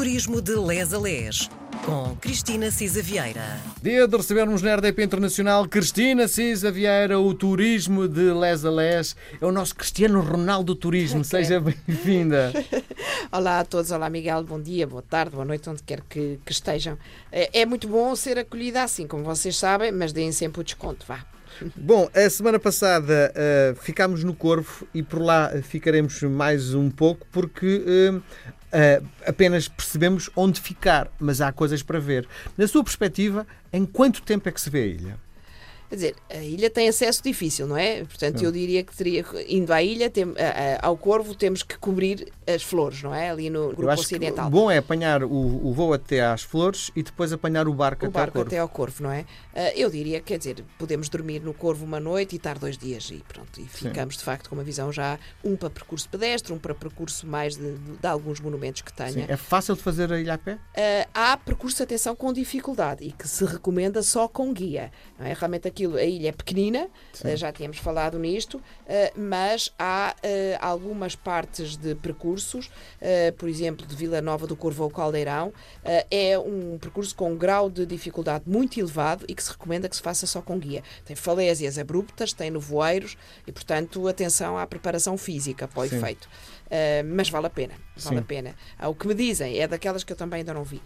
Turismo de Les a Les, com Cristina Cisa Vieira. Dia de recebermos na RDP Internacional Cristina Cisa Vieira, o turismo de Les a Les. É o nosso Cristiano Ronaldo Turismo. Seja bem-vinda. Olá a todos, olá Miguel, bom dia, boa tarde, boa noite, onde quer que, que estejam. É, é muito bom ser acolhida assim, como vocês sabem, mas deem sempre o desconto, vá. Bom, a semana passada uh, ficámos no Corvo e por lá ficaremos mais um pouco porque uh, uh, apenas percebemos onde ficar, mas há coisas para ver. Na sua perspectiva, em quanto tempo é que se vê a ilha? Quer dizer, a ilha tem acesso difícil, não é? Portanto, eu diria que teria, indo à ilha, tem, ao Corvo, temos que cobrir as flores, não é? Ali no grupo ocidental. o bom é apanhar o, o, voo até às flores e depois apanhar o barco o até barco ao Corvo. até ao Corvo, não é? Uh, eu diria, quer dizer, podemos dormir no Corvo uma noite e estar dois dias e pronto. E ficamos, Sim. de facto, com uma visão já, um para percurso pedestre, um para percurso mais de, de, de alguns monumentos que tenha. Sim. É fácil de fazer a ilha a pé? Uh, há percurso, atenção, com dificuldade e que se recomenda só com guia. Não é? Realmente aquilo, a ilha é pequenina, uh, já tínhamos falado nisto, mas há algumas partes de percursos eh, por exemplo, de Vila Nova do Corvo ao Caldeirão, eh, é um percurso com um grau de dificuldade muito elevado e que se recomenda que se faça só com guia. Tem falésias abruptas, tem nevoeiros e, portanto, atenção à preparação física para o Sim. efeito. Uh, mas vale a pena, vale Sim. a pena. Ah, o que me dizem é daquelas que eu também ainda não vi.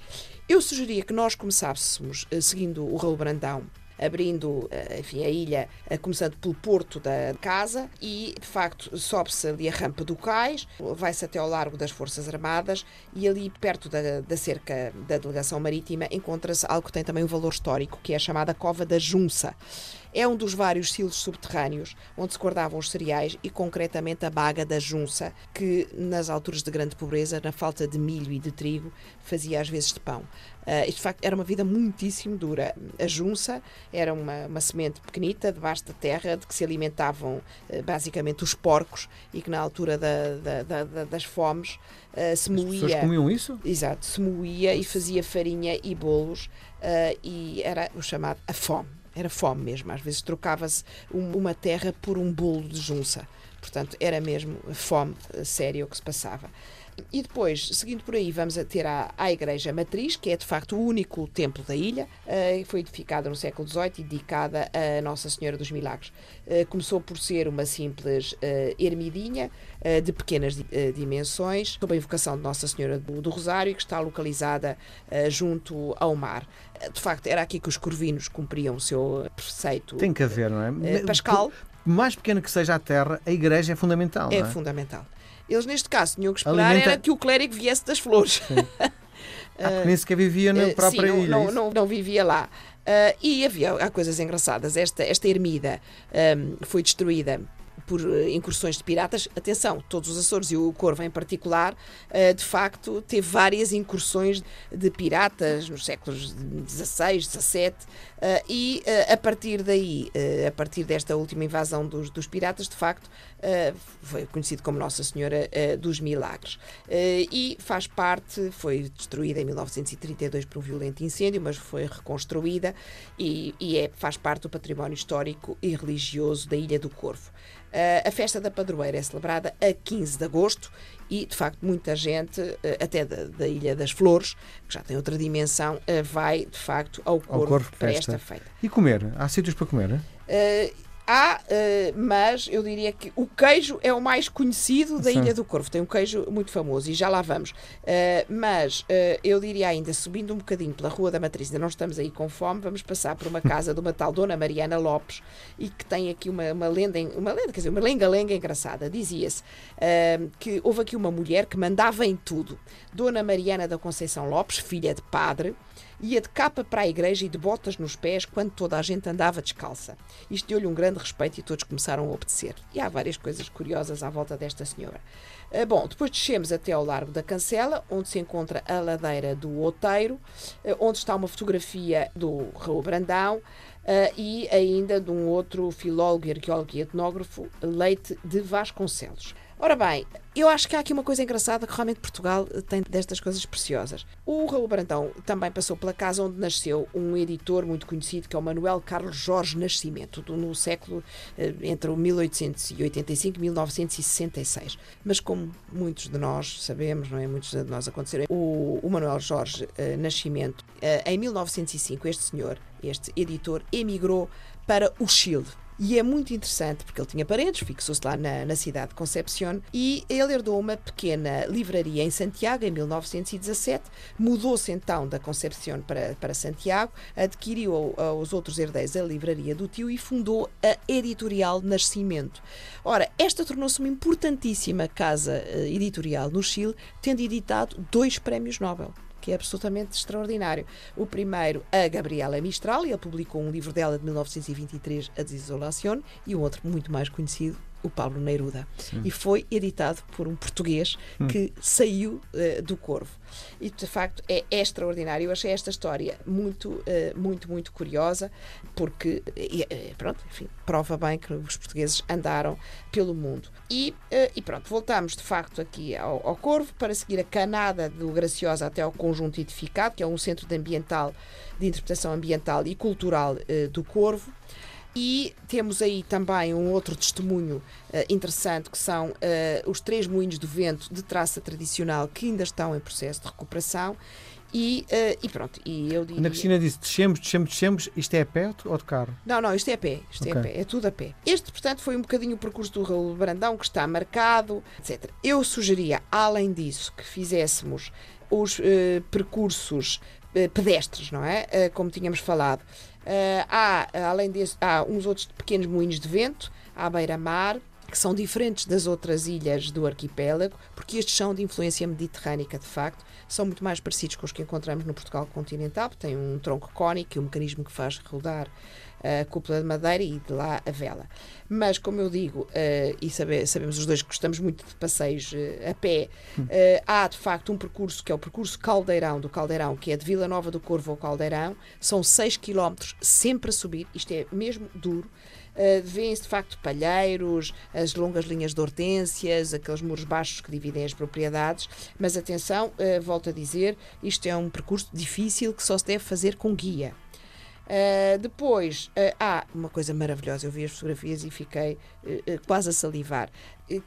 Eu sugeria que nós começássemos uh, seguindo o Raul Brandão abrindo eh, enfim, a ilha, eh, começando pelo porto da casa e, de facto, sobe-se ali a rampa do cais, vai-se até ao largo das Forças Armadas e ali perto da, da cerca da delegação marítima encontra-se algo que tem também um valor histórico, que é a chamada Cova da Junça. É um dos vários silos subterrâneos onde se guardavam os cereais e, concretamente, a baga da junça, que, nas alturas de grande pobreza, na falta de milho e de trigo, fazia às vezes de pão. Uh, isto, de facto, era uma vida muitíssimo dura. A junça era uma, uma semente pequenita, debaixo da terra, de que se alimentavam uh, basicamente os porcos e que, na altura da, da, da, das fomes, uh, se moía. As pessoas comiam isso? Exato, se moía e fazia farinha e bolos, e era o chamado a fome. Era fome mesmo. Às vezes trocava-se uma terra por um bolo de junça. Portanto, era mesmo fome séria o que se passava. E depois, seguindo por aí, vamos a ter a, a Igreja Matriz, que é de facto o único templo da ilha, uh, foi edificada no século XVIII e dedicada a Nossa Senhora dos Milagres. Uh, começou por ser uma simples uh, ermidinha de pequenas dimensões, sob a invocação de Nossa Senhora do, do Rosário, que está localizada junto ao mar. De facto, era aqui que os corvinos cumpriam o seu preceito. Tem que haver, não é? Pascal. Por mais pequena que seja a terra, a igreja é fundamental. É, é? fundamental. Eles, neste caso, tinham que esperar Alimenta... era que o clérigo viesse das flores. Ah, porque nem sequer vivia na uh, própria sim, ilha. Não, não, não, vivia lá. Uh, e havia há coisas engraçadas. Esta, esta ermida um, foi destruída por eh, incursões de piratas. Atenção, todos os Açores e o Corvo em particular, eh, de facto, teve várias incursões de piratas nos séculos XVI, XVII e a partir daí, a partir desta última invasão dos, dos piratas, de facto, foi conhecido como Nossa Senhora dos Milagres. E faz parte, foi destruída em 1932 por um violento incêndio, mas foi reconstruída e, e é, faz parte do património histórico e religioso da Ilha do Corvo. Uh, a festa da padroeira é celebrada a 15 de agosto e, de facto, muita gente, uh, até da, da, Ilha das Flores, que já tem outra dimensão, uh, vai, de facto, ao Corvo, ao corvo para festa. esta feita. E comer? Há sítios para comer? Há, uh, mas eu diria que o queijo é o mais conhecido da Sim. Ilha do Corvo. Tem um queijo muito famoso e já lá vamos. Uh, mas uh, eu diria ainda, subindo um bocadinho pela Rua da Matriz, ainda não estamos aí com fome, vamos passar por uma casa de uma tal Dona Mariana Lopes e que tem aqui uma, uma lenda, uma lenda, quer dizer, uma lenga-lenga engraçada. Dizia-se que houve aqui uma mulher que mandava em tudo. Dona Mariana da Conceição Lopes, filha de padre, ia de capa para a igreja e de botas nos pés quando toda a gente andava descalça. Isto deu-lhe um grande respeito e todos começaram a obedecer. E há várias coisas curiosas à volta desta senhora. Ah, bom, depois descemos até ao Largo da Cancela, onde se encontra a ladeira do Outeiro, ah, onde está uma fotografia do Raul Brandão, Uh, e ainda de um outro filólogo, arqueólogo e etnógrafo, Leite de Vasconcelos. Ora bem, eu acho que há aqui uma coisa engraçada que realmente Portugal tem destas coisas preciosas. O Raul Brandão também passou pela casa onde nasceu um editor muito conhecido que é o Manuel Carlos Jorge Nascimento, no século eh, entre o 1885 e 1966. Mas como muitos de nós sabemos, não é? Muitos de nós aconteceram, o, o Manuel Jorge eh, Nascimento, eh, em 1905, este senhor, este editor, emigrou para o Chile. E é muito interessante porque ele tinha paredes, fixou-se lá na, na, cidade de Concepción e ele herdou uma pequena livraria em Santiago em 1917. Mudou-se então da Concepción para, para Santiago, adquiriu aos outros herdeiros a livraria do tio e fundou a Editorial Nascimento. Ora, esta tornou-se uma importantíssima casa eh, editorial no Chile, tendo editado dois prémios Nobel que é absolutamente extraordinário. O primeiro, a Gabriela Mistral, e ele publicou um livro dela de 1923, A Desolação, e um outro muito mais conhecido, o Pablo Neruda. Sim. E foi editado por um português hum. que saiu uh, do Corvo. E de facto é, é, extraordinário. Eu achei esta história muito, uh, muito, muito curiosa, porque, uh, pronto, enfim, prova bem que os portugueses andaram pelo mundo. E, e pronto, voltamos de facto aqui ao, ao, Corvo para seguir a canada do Graciosa até ao Conjunto Edificado, que é um centro de, ambiental, de interpretação ambiental e cultural do Corvo. E temos aí também um outro testemunho uh, interessante, que são uh, os três moinhos do vento de traça tradicional que ainda estão em processo de recuperação. E, uh, e pronto, e eu diria... Ana Cristina disse, descemos, descemos, descemos, isto é a pé ou de carro? Não, não, isto é a pé, isto okay. é a pé, é tudo a pé. Este, portanto, foi um bocadinho o percurso do Raul Brandão, que está marcado, etc. Eu sugeria, além disso, que fizéssemos os percursos pedestres, não é? como tínhamos falado. Há, além desse, há uns outros pequenos moinhos de vento à beira-mar, que são diferentes das outras ilhas do arquipélago, porque estes são de influência mediterrânica, de facto, são muito mais parecidos com os que encontramos no Portugal continental, porque têm um tronco cónico e um mecanismo que faz rodar a cúpula de madeira e de lá a vela. Mas, como eu digo, uh, e sabe, sabemos os dois que gostamos muito de passeios uh, a pé, uh, há de facto um percurso que é o percurso Caldeirão do Caldeirão, que é de Vila Nova do Corvo ao Caldeirão, são 6 km sempre a subir, isto é mesmo duro. Uh, Vêem-se de facto palheiros, as longas linhas de hortênsias, aqueles muros baixos que dividem as propriedades, mas atenção, uh, volto a dizer, isto é um percurso difícil que só se deve fazer com guia. Uh, depois, uh, há uma coisa maravilhosa, eu vi as fotografias e fiquei uh, quase a salivar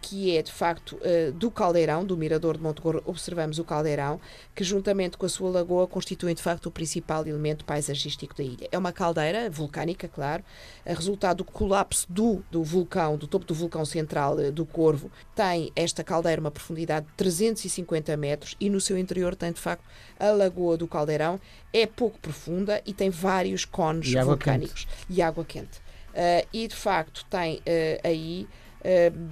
que é de facto eh, do caldeirão, do Mirador de Montegorro, observamos o caldeirão, que juntamente com a sua lagoa constituem de facto o principal elemento paisagístico da ilha. É uma caldeira vulcânica, claro, a resultado do colapso do, do vulcão, do topo do vulcão central eh, do Corvo, tem esta caldeira uma profundidade de 350 metros e no seu interior tem de facto a lagoa do caldeirão, é pouco profunda e tem vários cones vulcânicos e água quente. Uh, e de facto tem uh, aí eh,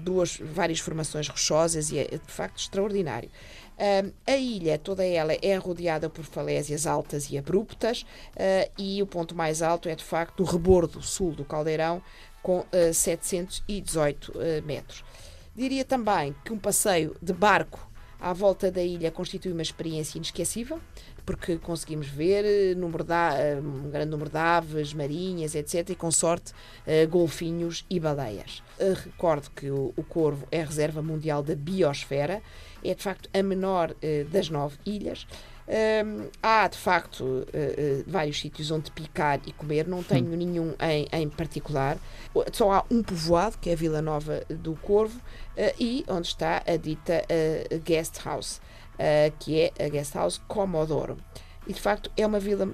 duas, várias formações rochosas e é de facto extraordinário. Uh, a ilha, toda ela, é rodeada por falésias altas e abruptas uh, e o ponto mais alto é de facto o rebordo sul do caldeirão com uh, 718 metros. Diria também que um passeio de barco à volta da ilha constitui uma experiência inesquecível porque conseguimos ver eh, número de, eh, um grande número de aves marinhas, etc., e com sorte uh, golfinhos e baleias. Recordo que o, o, Corvo é a reserva mundial da biosfera, é de facto a menor das nove ilhas. Um, há de facto uh, uh, vários sítios onde picar e comer, não tenho hum. nenhum em, em, particular. Só há um povoado, que é a Vila Nova do Corvo, uh, e onde está a dita Guest House uh, que é a Guest House Comodoro. E de facto é uma vila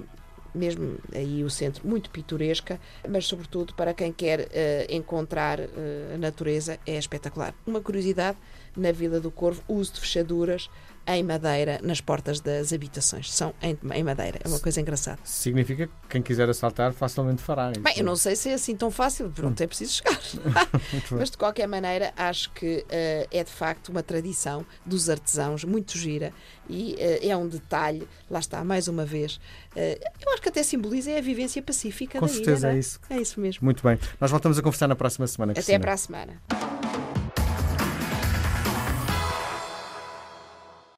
mesmo aí o centro muito pitoresca, mas sobretudo para quem quer uh, encontrar uh, a natureza é espetacular. Uma curiosidade, na Vila do Corvo, uso de fechaduras em madeira nas portas das habitações. São em, em madeira. É uma coisa engraçada. Significa que quem quiser assaltar facilmente fará. Bem, eu não sei se é assim tão fácil, pronto, é preciso chegar. Mas de qualquer maneira, acho que uh, é de facto uma tradição dos artesãos muito gira e uh, é um detalhe, lá está, mais uma vez. Uh, eu acho que até simboliza a vivência pacífica Com da certeza ilha, é? é isso. É isso mesmo. Muito bem. Nós voltamos a conversar na próxima semana. Até para a semana.